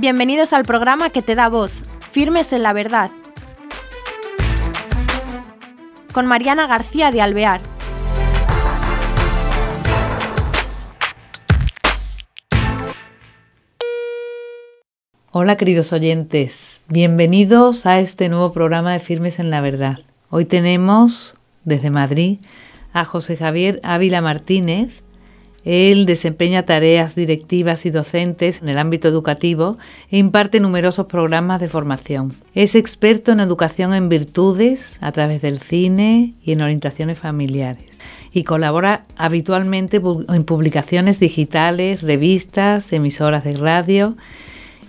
Bienvenidos al programa que te da voz, Firmes en la Verdad, con Mariana García de Alvear. Hola queridos oyentes, bienvenidos a este nuevo programa de Firmes en la Verdad. Hoy tenemos desde Madrid a José Javier Ávila Martínez. Él desempeña tareas directivas y docentes en el ámbito educativo e imparte numerosos programas de formación. Es experto en educación en virtudes a través del cine y en orientaciones familiares y colabora habitualmente en publicaciones digitales, revistas, emisoras de radio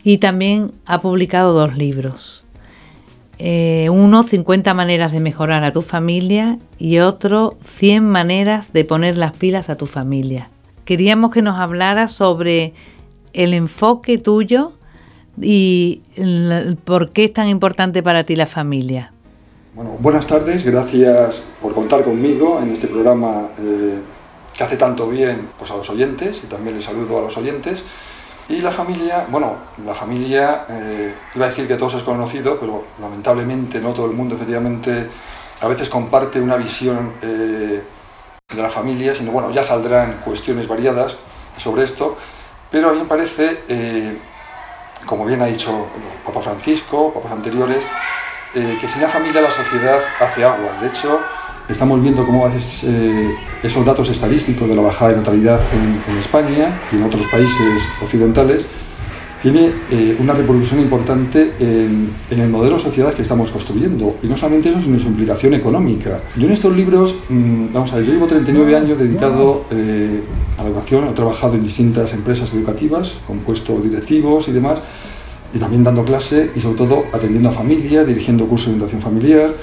y también ha publicado dos libros. Eh, uno, 50 maneras de mejorar a tu familia y otro, 100 maneras de poner las pilas a tu familia. Queríamos que nos hablara sobre el enfoque tuyo y por qué es tan importante para ti la familia. Bueno, buenas tardes, gracias por contar conmigo en este programa eh, que hace tanto bien pues, a los oyentes y también les saludo a los oyentes. Y la familia, bueno, la familia, eh, iba a decir que todos es conocido, pero lamentablemente no todo el mundo efectivamente a veces comparte una visión eh, de la familia, sino bueno, ya saldrán cuestiones variadas sobre esto, pero a mí me parece, eh, como bien ha dicho Papa Francisco, papas anteriores, que sin la familia la sociedad hace agua. De hecho, Estamos viendo cómo a veces eh, esos datos estadísticos de la bajada de natalidad en, España y en otros países occidentales tiene eh, una repercusión importante en, el modelo de sociedad que estamos construyendo. Y no solamente eso, sino su implicación económica. Yo en estos libros, mm, vamos a ver, yo llevo 39 años dedicado eh, a la educación, he trabajado en distintas empresas educativas, con puestos directivos y demás, y también dando clase y sobre todo atendiendo a familias, dirigiendo cursos de orientación familiar.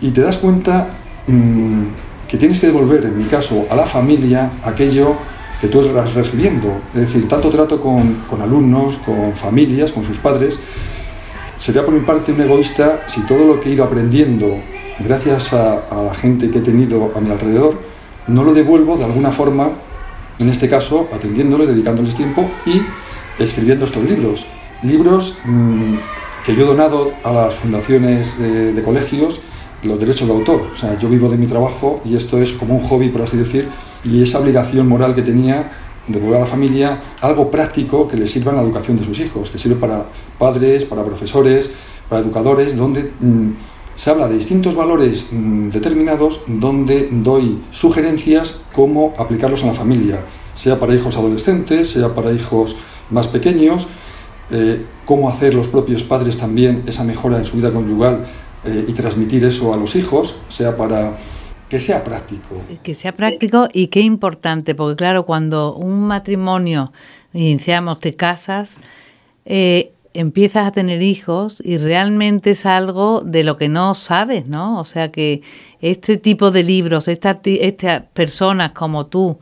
Y te das cuenta Mm, que tienes que devolver, en mi caso, a la familia aquello que tú estás recibiendo. Es decir, tanto trato con, alumnos, con familias, con sus padres. Sería por mi parte un egoísta si todo lo que he ido aprendiendo gracias a, la gente que he tenido a mi alrededor, no lo devuelvo de alguna forma, en este caso atendiéndoles, dedicándoles tiempo y escribiendo estos libros. Libros mm, que yo he donado a las fundaciones de colegios los derechos de autor. O sea, yo vivo de mi trabajo y esto es como un hobby, por así decir, y esa obligación moral que tenía de devolver a la familia algo práctico que le sirva en la educación de sus hijos, que sirve para padres, para profesores, para educadores, donde mm, se habla de distintos valores mm, determinados, donde doy sugerencias cómo aplicarlos en la familia, sea para hijos adolescentes, sea para hijos más pequeños, eh, cómo hacer los propios padres también esa mejora en su vida conyugal eh, y transmitir eso a los hijos, sea para que sea práctico. Que sea práctico y qué importante, porque claro, cuando un matrimonio iniciamos, te casas, eh, empiezas a tener hijos y realmente es algo de lo que no sabes, ¿no? O sea que este tipo de libros, estas personas como tú,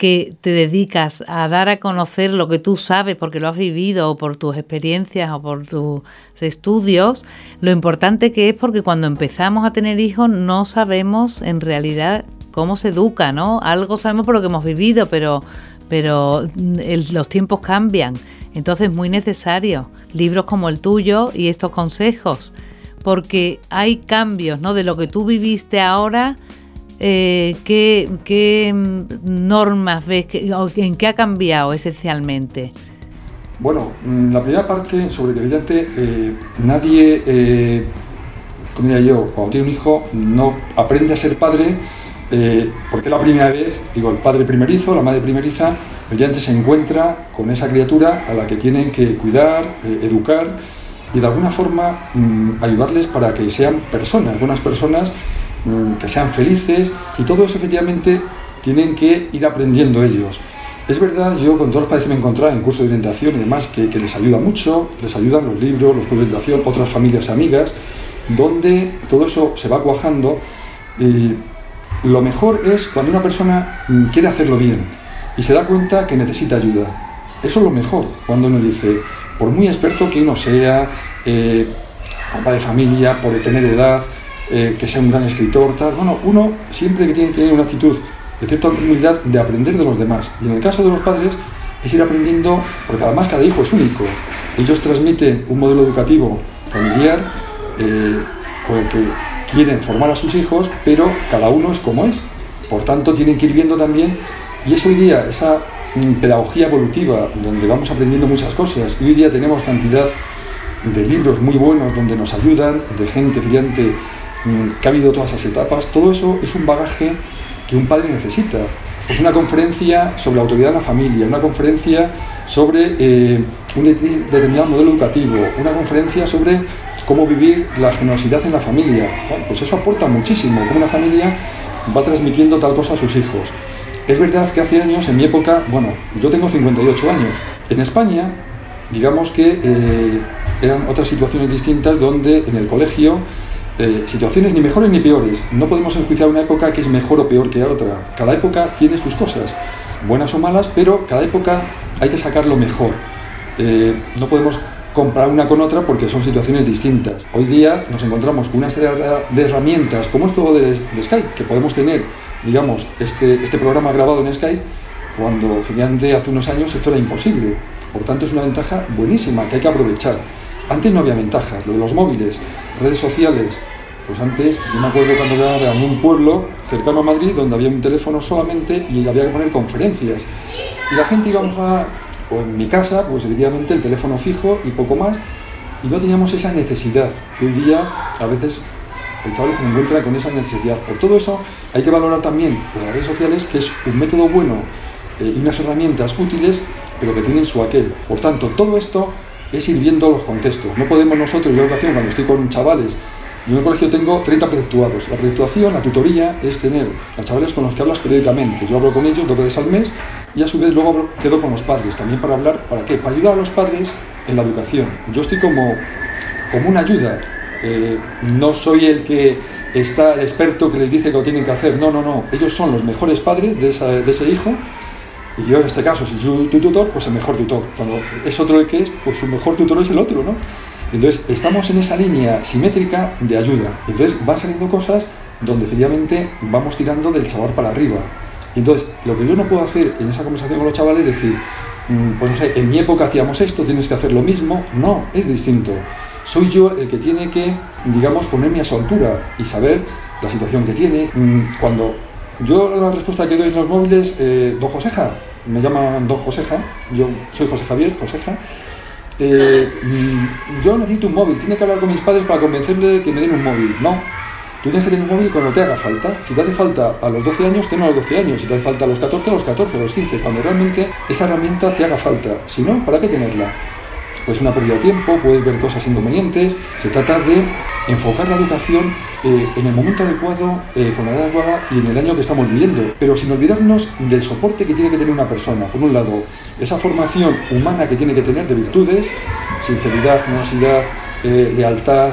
que te dedicas a dar a conocer lo que tú sabes porque lo has vivido o por tus experiencias o por tus estudios, lo importante que es porque cuando empezamos a tener hijos no sabemos en realidad cómo se educa, ¿no? Algo sabemos por lo que hemos vivido, pero, pero los tiempos cambian. Entonces es muy necesario libros como el tuyo y estos consejos, porque hay cambios, ¿no? De lo que tú viviste ahora eh, ¿qué, normas ves, en qué ha cambiado esencialmente? Bueno, mm, la primera parte sobre que evidente eh, nadie, eh, como diría yo, cuando tiene un hijo no aprende a ser padre eh, porque la primera vez, digo, el padre primerizo, la madre primeriza, evidentemente se encuentra con esa criatura a la que tienen que cuidar, educar y de alguna forma mm, ayudarles para que sean personas, buenas personas que sean felices y todo eso efectivamente tienen que ir aprendiendo ellos. Es verdad, yo con todos los padres que me he encontrado en curso de orientación y demás, que, les ayuda mucho, les ayudan los libros, los cursos de orientación, otras familias amigas, donde todo eso se va cuajando y lo mejor es cuando una persona mm, quiere hacerlo bien y se da cuenta que necesita ayuda. Eso es lo mejor, cuando uno dice, por muy experto que uno sea, eh, de familia, por tener edad, eh, que sea un gran escritor, tal. Bueno, uno siempre que tiene que tener una actitud de cierta humildad de aprender de los demás. Y en el caso de los padres es ir aprendiendo, porque además cada hijo es único. Ellos transmiten un modelo educativo familiar eh, con el que quieren formar a sus hijos, pero cada uno es como es. Por tanto, tienen que ir viendo también, y es hoy día esa mm, pedagogía evolutiva, donde vamos aprendiendo muchas cosas, y hoy día tenemos cantidad de libros muy buenos donde nos ayudan, de gente brillante que ha habido todas esas etapas, todo eso es un bagaje que un padre necesita. Pues una conferencia sobre la autoridad en la familia, una conferencia sobre eh, un determinado modelo educativo, una conferencia sobre cómo vivir la generosidad en la familia. pues eso aporta muchísimo, cómo una familia va transmitiendo tal cosa a sus hijos. Es verdad que hace años, en mi época, bueno, yo tengo 58 años. En España, digamos que eh, eran otras situaciones distintas donde en el colegio, eh, situaciones ni mejores ni peores. No podemos enjuiciar una época que es mejor o peor que otra. Cada época tiene sus cosas, buenas o malas, pero cada época hay que sacar lo mejor. Eh, no podemos comparar una con otra porque son situaciones distintas. Hoy día nos encontramos con una serie de herramientas como esto de, de Skype, que podemos tener, digamos, este, este programa grabado en Skype, cuando efectivamente hace unos años esto era imposible. Por tanto, es una ventaja buenísima que hay que aprovechar. Antes no había ventajas, lo de los móviles, redes sociales. Pues antes, yo me acuerdo cuando era en un pueblo cercano a Madrid donde había un teléfono solamente y había que poner conferencias. Y la gente íbamos a, o en mi casa, pues evidentemente el teléfono fijo y poco más, y no teníamos esa necesidad, que hoy día a veces el chaval se encuentra con esa necesidad. Por todo eso hay que valorar también las redes sociales, que es un método bueno eh, y unas herramientas útiles, pero que tienen su aquel. Por tanto, todo esto es ir viendo los contextos. No podemos nosotros, yo en ocasión, cuando estoy con chavales, yo en el colegio tengo 30 preceptuados. La preceptuación, la tutoría, es tener a chavales con los que hablas periódicamente. Yo hablo con ellos dos veces al mes y a su vez luego quedo con los padres, también para hablar, ¿para qué? Para ayudar a los padres en la educación. Yo estoy como, como una ayuda, eh, no soy el que está el experto que les dice que lo tienen que hacer, no, no, no, ellos son los mejores padres de, de ese hijo y yo en este caso, si soy tu tutor, pues el mejor tutor. Cuando es otro el que es, pues su mejor tutor es el otro, ¿no? Entonces estamos en esa línea simétrica de ayuda. Entonces van saliendo cosas donde efectivamente vamos tirando del chaval para arriba. Entonces, lo que yo no puedo hacer en esa conversación con los chavales es decir, mm, pues no sé, en mi época hacíamos esto, tienes que hacer lo mismo. No, es distinto. Soy yo el que tiene que, digamos, ponerme a su altura y saber la situación que tiene. Mm, cuando yo la respuesta que doy en los móviles, eh, don Joseja, me llaman don Joseja, yo soy José Javier, Joseja. Eh, mm, yo necesito un móvil, tiene que hablar con mis padres para convencerle que me den un móvil. No, Tú tienes que tener un móvil cuando te haga falta. Si te hace falta a los 12 años, tenlo a los 12 años. Si te hace falta a los 14, a los 14, a los 15. Cuando realmente esa herramienta te haga falta. Si no, ¿para qué tenerla? Pues una pérdida de tiempo, puedes ver cosas inconvenientes. Se trata de enfocar la educación eh, en el momento adecuado, eh, con la edad adecuada y en el año que estamos viviendo. Pero sin olvidarnos del soporte que tiene que tener una persona. Por un lado, esa formación humana que tiene que tener de virtudes, sinceridad, generosidad, eh, lealtad,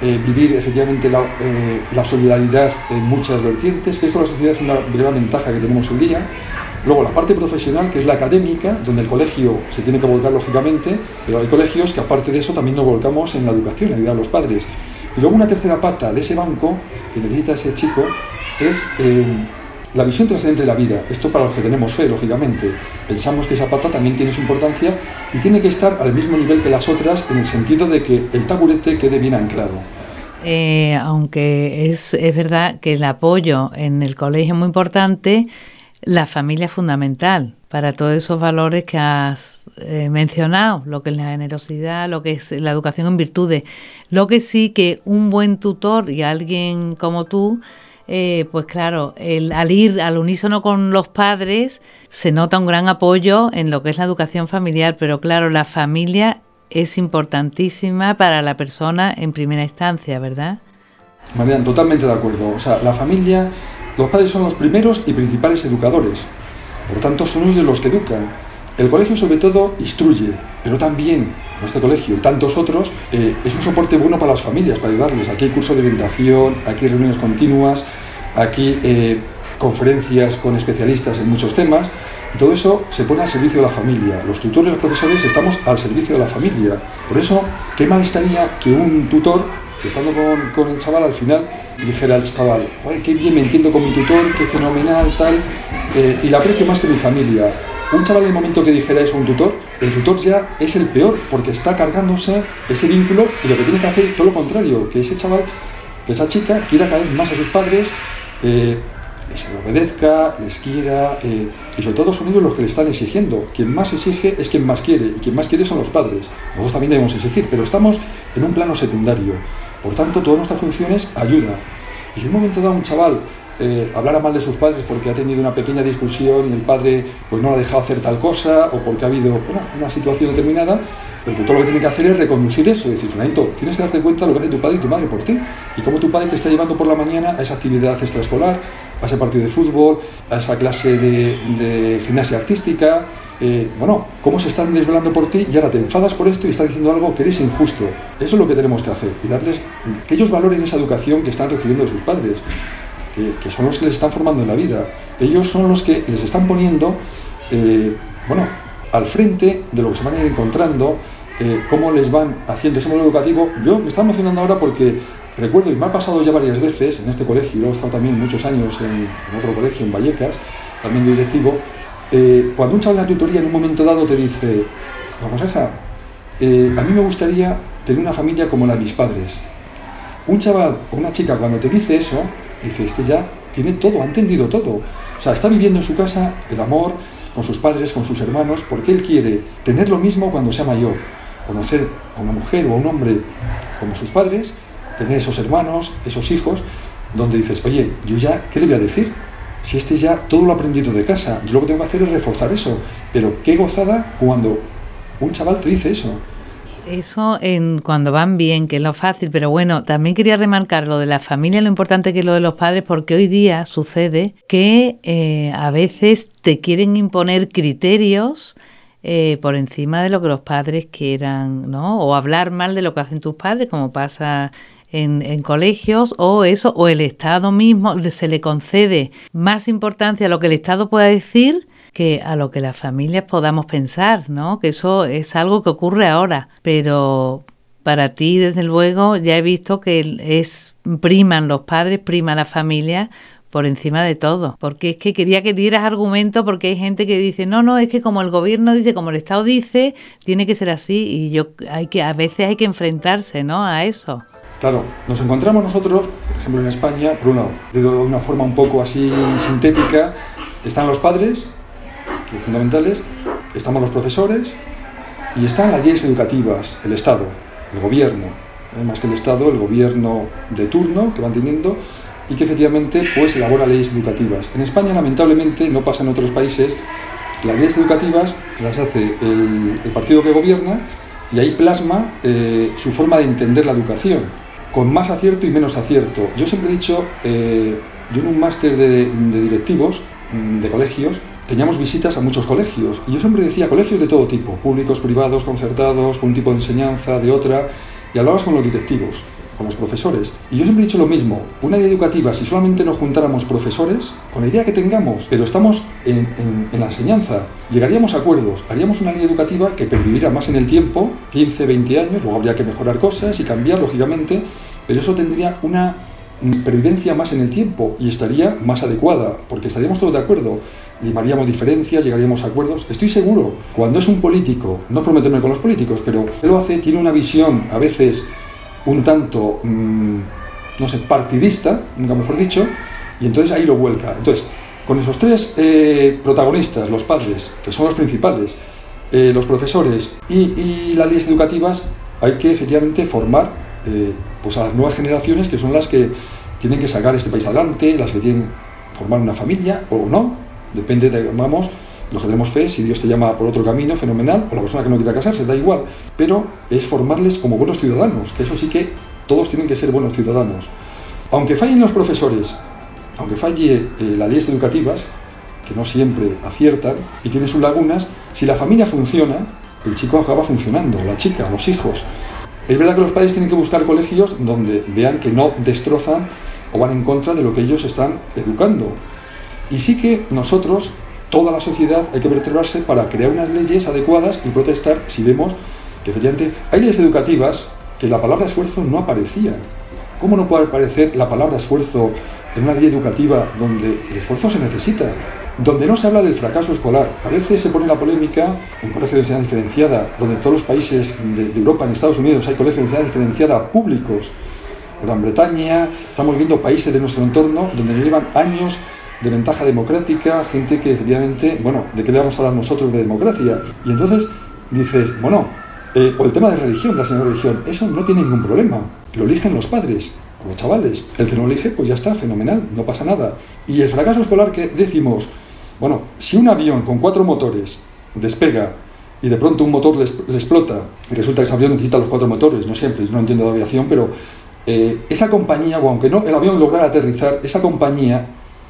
vivir efectivamente eh, la, solidaridad en muchas vertientes, que esto la sociedad es una gran ventaja que tenemos hoy día. Luego la parte profesional, que es la académica, donde el colegio se tiene que volcar lógicamente, pero hay colegios que aparte de eso también nos volcamos en la educación, ayudar a los padres. Y luego una tercera pata de ese banco que necesita ese chico es eh, la visión trascendente de la vida. Esto para los que tenemos fe, lógicamente. Pensamos que esa pata también tiene su importancia y tiene que estar al mismo nivel que las otras en el sentido de que el taburete quede bien anclado. Eh, aunque es, es verdad que el apoyo en el colegio es muy importante, la familia es fundamental para todos esos valores que has eh, mencionado, lo que es la generosidad, lo que es la educación en virtudes. Lo que sí que un buen tutor y alguien como tú eh, pues claro, el, al ir al unísono con los padres se nota un gran apoyo en lo que es la educación familiar, pero claro, la familia es importantísima para la persona en primera instancia, ¿verdad? Marian, totalmente de acuerdo. O sea, la familia, los padres son los primeros y principales educadores. Por tanto, son ellos los que educan. El colegio sobre todo instruye, pero también nuestro colegio y tantos otros eh, es un soporte bueno para las familias, para ayudarles. Aquí hay cursos de orientación, aquí reuniones continuas, aquí eh, conferencias con especialistas en muchos temas. Y todo eso se pone al servicio de la familia. Los tutores y los profesores estamos al servicio de la familia. Por eso, qué mal estaría que un tutor, estando con, el chaval al final, dijera al chaval, qué bien me entiendo con mi tutor, qué fenomenal, tal, eh, y la aprecio más que mi familia un chaval en el momento que dijera eso a un tutor, el tutor ya es el peor porque está cargándose ese vínculo y lo que tiene que hacer es todo lo contrario, que ese chaval, que esa chica quiera cada vez más a sus padres, eh, les obedezca, les quiera, eh, y sobre todo son ellos los que le están exigiendo. Quien más exige es quien más quiere, y quien más quiere son los padres. Nosotros también debemos exigir, pero estamos en un plano secundario. Por tanto, todas nuestras funciones ayuda. Y si en un momento dado un chaval eh, hablara mal de sus padres porque ha tenido una pequeña discusión y el padre pues, no le ha dejado hacer tal cosa, o porque ha habido una situación determinada, el tutor lo que tiene que hacer es reconducir eso, decir, Fernando, tienes que darte cuenta de lo que hace tu padre y tu madre por ti, y cómo tu padre te está llevando por la mañana a esa actividad extraescolar, a ese partido de fútbol, a esa clase de, gimnasia artística, eh, bueno, cómo se están desvelando por ti y ahora te enfadas por esto y estás diciendo algo que eres injusto. Eso es lo que tenemos que hacer y darles que ellos valoren esa educación que están recibiendo de sus padres, que, son los que les están formando en la vida. Ellos son los que les están poniendo, eh, bueno, al frente de lo que se van a ir encontrando, eh, cómo les van haciendo ese modelo educativo. Yo me está emocionando ahora porque recuerdo, y me ha pasado ya varias veces en este colegio, y luego he estado también muchos años en, otro colegio, en Vallecas, también de directivo, eh, cuando un chaval en la tutoría en un momento dado te dice, vamos a eh, a mí me gustaría tener una familia como la de mis padres. Un chaval o una chica cuando te dice eso, dice, este ya tiene todo, ha entendido todo. O sea, está viviendo en su casa el amor con sus padres, con sus hermanos, porque él quiere tener lo mismo cuando sea mayor conocer a una mujer o a un hombre como sus padres, tener esos hermanos, esos hijos, donde dices, oye, yo ya, ¿qué le voy a decir? Si este ya todo lo aprendido de casa, yo lo que tengo que hacer es reforzar eso. Pero qué gozada cuando un chaval te dice eso. Eso en cuando van bien, que es lo fácil, pero bueno, también quería remarcar lo de la familia, lo importante que es lo de los padres, porque hoy día sucede que eh, a veces te quieren imponer criterios eh, por encima de lo que los padres quieran, ¿no? O hablar mal de lo que hacen tus padres, como pasa en, en, colegios, o eso, o el Estado mismo se le concede más importancia a lo que el Estado pueda decir que a lo que las familias podamos pensar, ¿no? Que eso es algo que ocurre ahora, pero para ti, desde luego, ya he visto que es priman los padres, prima la familia por encima de todo, porque es que quería que dieras argumento porque hay gente que dice, "No, no, es que como el gobierno dice, como el Estado dice, tiene que ser así" y yo hay que a veces hay que enfrentarse, ¿no? a eso. Claro, nos encontramos nosotros, por ejemplo en España, por un de una forma un poco así sintética, están los padres, que fundamentales, estamos los profesores y están las leyes educativas, el Estado, el gobierno, ¿eh? más que el Estado, el gobierno de turno que van teniendo y que efectivamente pues elabora leyes educativas. En España lamentablemente no pasa en otros países, las leyes educativas las hace el, partido que gobierna y ahí plasma eh, su forma de entender la educación, con más acierto y menos acierto. Yo siempre he dicho, eh, yo en un máster de, de directivos mm, de colegios, teníamos visitas a muchos colegios y yo siempre decía colegios de todo tipo, públicos, privados, concertados, con un tipo de enseñanza, de otra, y hablabas con los directivos con los profesores. Y yo siempre he dicho lo mismo, una idea educativa, si solamente nos juntáramos profesores, con la idea que tengamos, pero estamos en, la enseñanza, llegaríamos a acuerdos, haríamos una ley educativa que perviviría más en el tiempo, 15, 20 años, luego habría que mejorar cosas y cambiar, lógicamente, pero eso tendría una mm, pervivencia más en el tiempo y estaría más adecuada, porque estaríamos todos de acuerdo, limaríamos diferencias, llegaríamos a acuerdos. Estoy seguro, cuando es un político, no prometerme con los políticos, pero él lo hace, tiene una visión a veces un tanto, mm, no sé, partidista, nunca mejor dicho, y entonces ahí lo vuelca. Entonces, con esos tres eh, protagonistas, los padres, que son los principales, eh, los profesores y, las leyes educativas, hay que efectivamente formar eh, pues a las nuevas generaciones que son las que tienen que sacar este país adelante, las que tienen que formar una familia o no, depende de, vamos, los que tenemos fe, si Dios te llama por otro camino, fenomenal, o la persona que no quiera casarse, da igual. Pero es formarles como buenos ciudadanos, que eso sí que todos tienen que ser buenos ciudadanos. Aunque fallen los profesores, aunque falle eh, las leyes educativas, que no siempre aciertan y tienen sus lagunas, si la familia funciona, el chico acaba funcionando, la chica, los hijos. Es verdad que los padres tienen que buscar colegios donde vean que no destrozan o van en contra de lo que ellos están educando. Y sí que nosotros toda la sociedad hay que vertebrarse para crear unas leyes adecuadas y protestar si vemos que efectivamente hay leyes educativas que la palabra esfuerzo no aparecía. ¿Cómo no puede aparecer la palabra esfuerzo en una ley educativa donde el esfuerzo se necesita, donde no se habla del fracaso escolar. A veces se pone la polémica en colegios de enseñanza diferenciada, donde en todos los países de, Europa, en Estados Unidos, hay colegios de enseñanza diferenciada públicos. Gran Bretaña, estamos viendo países de nuestro entorno donde llevan años de ventaja democrática, gente que efectivamente, bueno, ¿de qué le vamos a hablar nosotros de democracia? Y entonces dices, bueno, eh, o el tema de religión, la señora religión, eso no tiene ningún problema, lo eligen los padres, los chavales, el que no elige, pues ya está, fenomenal, no pasa nada. Y el fracaso escolar que decimos, bueno, si un avión con cuatro motores despega y de pronto un motor le, explota y resulta que ese avión necesita los cuatro motores, no siempre, no entiendo de aviación, pero eh, esa compañía, o aunque no el avión lograra aterrizar, esa compañía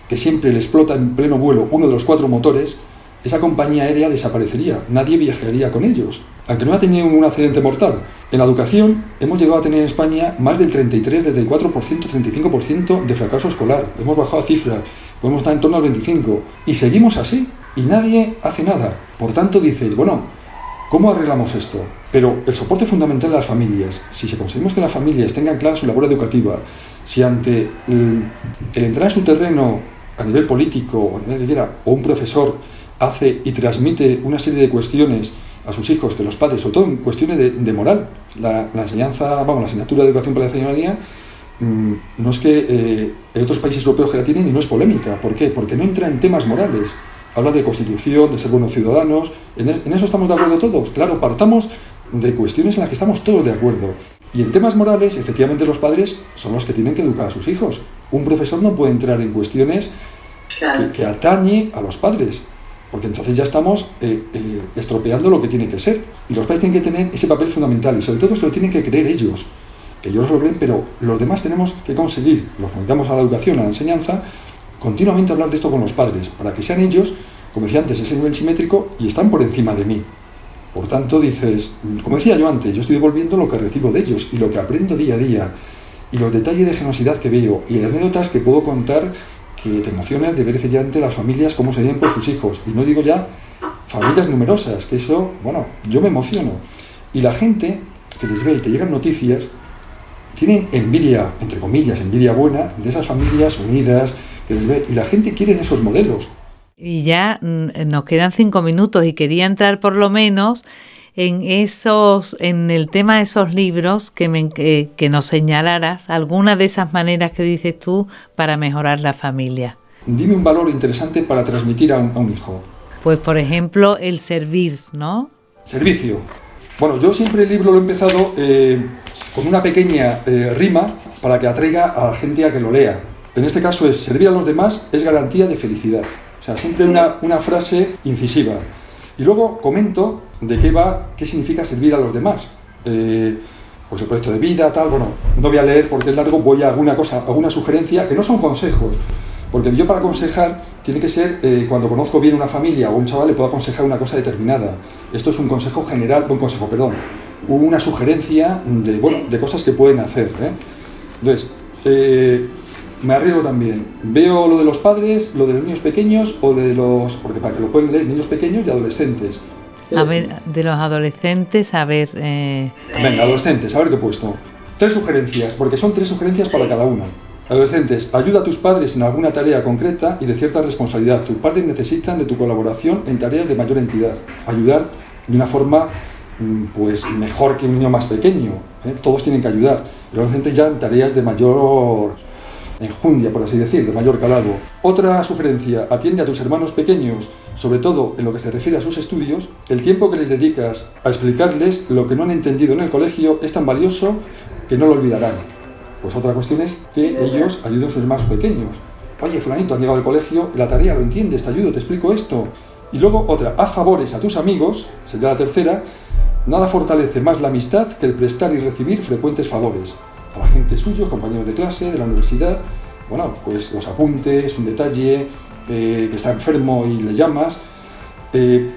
que siempre le explota en pleno vuelo uno de los cuatro motores, esa compañía aérea desaparecería, nadie viajaría con ellos, aunque no ha tenido un accidente mortal. En la educación hemos llegado a tener en España más del 33, 34%, 35% de fracaso escolar. Hemos bajado a cifras, podemos estar en torno al 25%. Y seguimos así, y nadie hace nada. Por tanto, dice, bueno, ¿cómo arreglamos esto? Pero el soporte fundamental de las familias, si se conseguimos que las familias tengan clara su labor educativa, si ante el, entrar en su terreno a nivel político o a nivel o un profesor hace y transmite una serie de cuestiones a sus hijos que los padres, sobre todo en cuestiones de, moral, la, enseñanza, vamos, la asignatura de educación para la ciudadanía, mm, no es que eh, en otros países europeos que la tienen y no es polémica. ¿Por qué? Porque no entra en temas morales. Habla de constitución, de ser buenos ciudadanos. ¿En, en eso estamos de acuerdo todos? Claro, partamos de cuestiones en las que estamos todos de acuerdo. Y en temas morales, efectivamente los padres son los que tienen que educar a sus hijos. Un profesor no puede entrar en cuestiones que, que atañe a los padres, porque entonces ya estamos eh, eh, estropeando lo que tiene que ser. Y los padres tienen que tener ese papel fundamental y sobre todo se lo tienen que creer ellos, que ellos lo creen, pero los demás tenemos que conseguir, los conectamos a la educación, a la enseñanza, continuamente hablar de esto con los padres, para que sean ellos, como decía antes, ese nivel simétrico y están por encima de mí. Por tanto, dices, como decía yo antes, yo estoy devolviendo lo que recibo de ellos y lo que aprendo día a día y los detalles de generosidad que veo y anécdotas que puedo contar que te emocionas de ver efectivamente las familias cómo se viven por sus hijos. Y no digo ya familias numerosas, que eso, bueno, yo me emociono. Y la gente que les ve y te llegan noticias, tienen envidia, entre comillas, envidia buena, de esas familias unidas, que les ve. Y la gente quiere esos modelos. Y ya mm, nos quedan cinco minutos y quería entrar por lo menos en esos, en el tema de esos libros que, me, que, nos señalaras alguna de esas maneras que dices tú para mejorar la familia. Dime un valor interesante para transmitir a un, hijo. Pues por ejemplo el servir, ¿no? Servicio. Bueno, yo siempre el libro lo he empezado eh, con una pequeña eh, rima para que atraiga a la gente a que lo lea. En este caso es servir a los demás es garantía de felicidad. Sea, siempre una, frase incisiva. Y luego comento de qué va, qué significa servir a los demás. Eh, pues el proyecto de vida, tal, bueno, no voy a leer porque es largo, voy a alguna cosa, alguna sugerencia, que no son consejos, porque yo para aconsejar tiene que ser, eh, cuando conozco bien una familia o un chaval, le puedo aconsejar una cosa determinada. Esto es un consejo general, un consejo, perdón, una sugerencia de, bueno, de cosas que pueden hacer. ¿eh? Entonces, me arriesgo también. Veo lo de los padres, lo de los niños pequeños o de los. Porque para que lo pueden leer, niños pequeños y adolescentes. A ver, de los adolescentes, a ver. Eh... Venga, adolescentes, a ver qué he puesto. Tres sugerencias, porque son tres sugerencias para cada una. Adolescentes, ayuda a tus padres en alguna tarea concreta y de cierta responsabilidad. Tus padres necesitan de tu colaboración en tareas de mayor entidad. Ayudar de una forma mm, pues mejor que un niño más pequeño. ¿eh? Todos tienen que ayudar. Los adolescentes ya en tareas de mayor enjundia, por así decir, de mayor calado. Otra sugerencia, atiende a tus hermanos pequeños, sobre todo en lo que se refiere a sus estudios, el tiempo que les dedicas a explicarles lo que no han entendido en el colegio es tan valioso que no lo olvidarán. Pues otra cuestión es que ellos ayuden a sus hermanos pequeños. Oye, fulanito, han llegado al colegio, la tarea lo entiendes, te ayudo, te explico esto. Y luego otra, haz favores a tus amigos, sería la tercera, nada fortalece más la amistad que el prestar y recibir frecuentes favores a la gente suyo, compañeros de clase, de la universidad, bueno, pues los apuntes, un detalle, eh, que está enfermo y le llamas. Eh,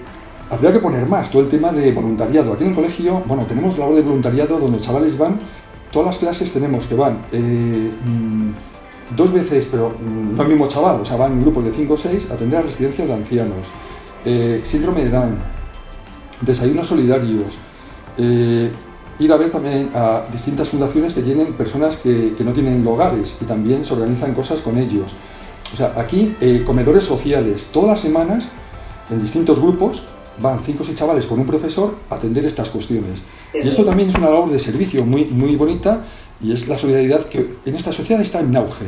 habría que poner más todo el tema de voluntariado. Aquí en el colegio, bueno, tenemos labor de voluntariado donde chavales van, todas las clases tenemos que van eh, mm, dos veces, pero mm, no el mismo chaval, o sea, van grupos de 5 o 6 a atender a residencias de ancianos, síndrome de Down, desayunos solidarios, ir a ver también a distintas fundaciones que tienen personas que, no tienen hogares y también se organizan cosas con ellos. O sea, aquí eh, comedores sociales, todas las semanas, en distintos grupos, van cinco o seis chavales con un profesor a atender estas cuestiones. Y esto también es una labor de servicio muy, muy bonita y es la solidaridad que en esta sociedad está en auge.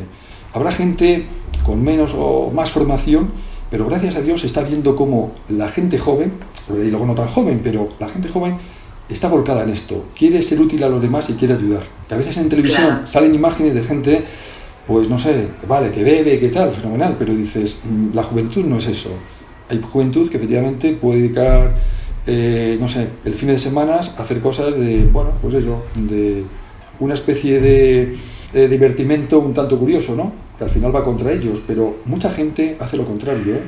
Habrá gente con menos o más formación, pero gracias a Dios se está viendo cómo la gente joven, y luego no tan joven, pero la gente joven está volcada en esto, quiere ser útil a los demás y quiere ayudar. Que a veces en televisión salen imágenes de gente, pues no sé, vale, que bebe, que tal, fenomenal, pero dices, mm, la juventud no es eso. Hay juventud que efectivamente puede dedicar, eh, no sé, el fin de semana a hacer cosas de, bueno, pues eso, de una especie de, divertimento un tanto curioso, ¿no? Que al final va contra ellos, pero mucha gente hace lo contrario, ¿eh?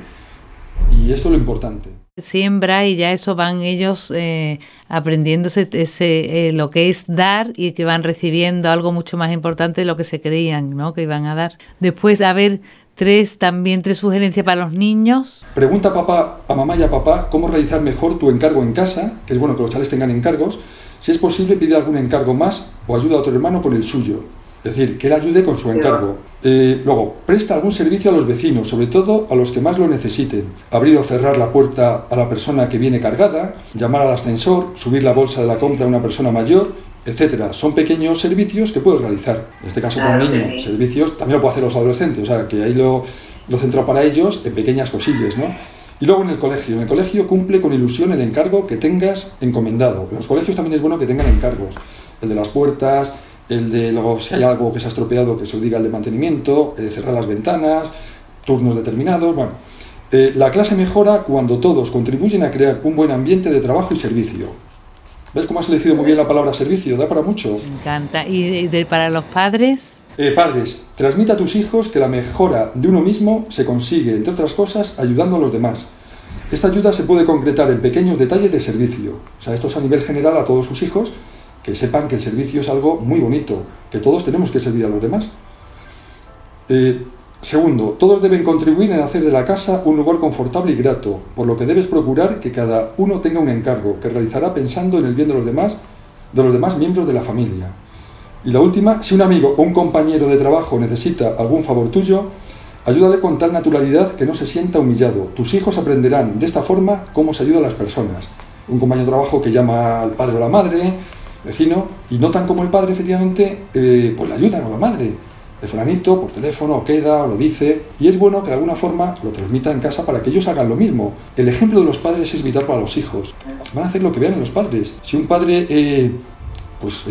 Y esto es lo importante. Siembra y ya eso van ellos eh, aprendiéndose ese, eh, lo que es dar y que van recibiendo algo mucho más importante de lo que se creían, ¿no? Que iban a dar. Después, a ver, tres también tres sugerencias para los niños. Pregunta a papá, a mamá y a papá cómo realizar mejor tu encargo en casa, que es bueno que los chavales tengan encargos. Si es posible, pide algún encargo más o ayuda a otro hermano con el suyo. Es decir, que él ayude con su encargo. Eh, luego, presta algún servicio a los vecinos, sobre todo a los que más lo necesiten. Abrir o cerrar la puerta a la persona que viene cargada, llamar al ascensor, subir la bolsa de la compra a una persona mayor, etcétera. Son pequeños servicios que puedes realizar. En este caso, con un niño, servicios también lo pueden hacer los adolescentes, o sea, que ahí lo, lo centro para ellos en pequeñas cosillas, ¿no? Y luego en el colegio. En el colegio cumple con ilusión el encargo que tengas encomendado. En los colegios también es bueno que tengan encargos. El de las puertas, el de luego si hay algo que se ha estropeado que se lo diga el de mantenimiento, eh, cerrar las ventanas, turnos determinados. Bueno, eh, la clase mejora cuando todos contribuyen a crear un buen ambiente de trabajo y servicio. ¿Ves cómo has elegido muy bien la palabra servicio? Da para mucho. Me encanta. ¿Y de, para los padres? Eh, padres, transmite a tus hijos que la mejora de uno mismo se consigue, entre otras cosas, ayudando a los demás. Esta ayuda se puede concretar en pequeños detalles de servicio. O sea, esto es a nivel general a todos sus hijos, que sepan que el servicio es algo muy bonito, que todos tenemos que servir a los demás. Eh, Segundo, todos deben contribuir en hacer de la casa un lugar confortable y grato, por lo que debes procurar que cada uno tenga un encargo que realizará pensando en el bien de los demás, de los demás miembros de la familia. Y la última, si un amigo o un compañero de trabajo necesita algún favor tuyo, ayúdale con tal naturalidad que no se sienta humillado. Tus hijos aprenderán de esta forma cómo se ayuda a las personas. Un compañero de trabajo que llama al padre o la madre, vecino, y notan como el padre efectivamente eh, pues le ayudan a la madre de fulanito por teléfono, queda, o lo dice, y es bueno que de alguna forma lo transmita en casa para que ellos hagan lo mismo. El ejemplo de los padres es vital para los hijos. Van a hacer lo que vean en los padres. Si un padre eh, pues,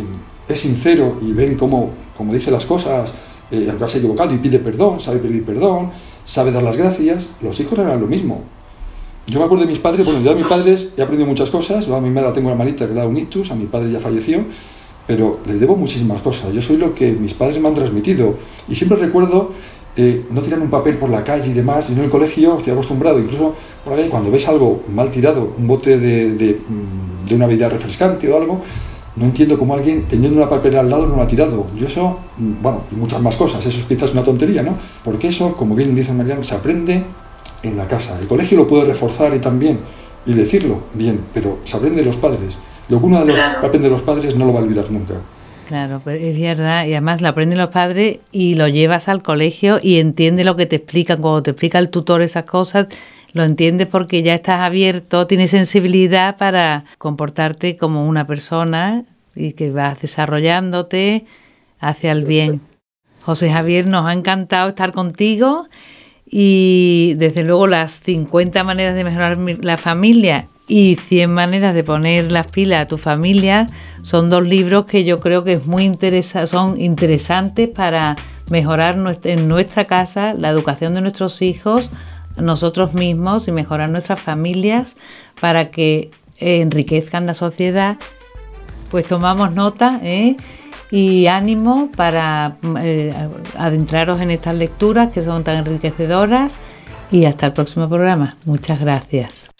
es sincero y ven cómo, como dice las cosas, eh, aunque se ha equivocado y pide perdón, sabe pedir perdón, sabe dar las gracias, los hijos harán lo mismo. Yo me acuerdo de mis padres, bueno, yo a mis padres he aprendido muchas cosas, a mi madre tengo una manita que le da un ictus, a mi padre ya falleció, pero les debo muchísimas cosas. Yo soy lo que mis padres me han transmitido. Y siempre recuerdo eh, no tirar un papel por la calle y demás. Y en el colegio estoy acostumbrado, incluso por ahí, cuando ves algo mal tirado, un bote de, de, mm, una bebida refrescante o algo, no entiendo cómo alguien teniendo una papel al lado no lo ha tirado. Yo eso, mm, bueno, y muchas más cosas, eso es quizás una tontería, ¿no? Porque eso, como bien dice Mariano, se aprende en la casa. El colegio lo puede reforzar y también, y decirlo bien, pero se aprende de los padres. Lo que uno de los, aprende de los padres no lo va a olvidar nunca. Claro, es verdad, y además lo aprenden los padres y lo llevas al colegio y entiende lo que te explican, cuando te explica el tutor esas cosas, lo entiendes porque ya estás abierto, tienes sensibilidad para comportarte como una persona y que vas desarrollándote hacia el bien. José Javier, nos ha encantado estar contigo y desde luego las 50 maneras de mejorar la familia y 100 maneras de poner las pilas a tu familia son dos libros que yo creo que es muy interesa son interesantes para mejorar en nuestra casa la educación de nuestros hijos, nosotros mismos y mejorar nuestras familias para que enriquezcan la sociedad. Pues tomamos nota ¿eh? Y ánimo para eh, adentraros en estas lecturas que son tan enriquecedoras y hasta el próximo programa. Muchas gracias.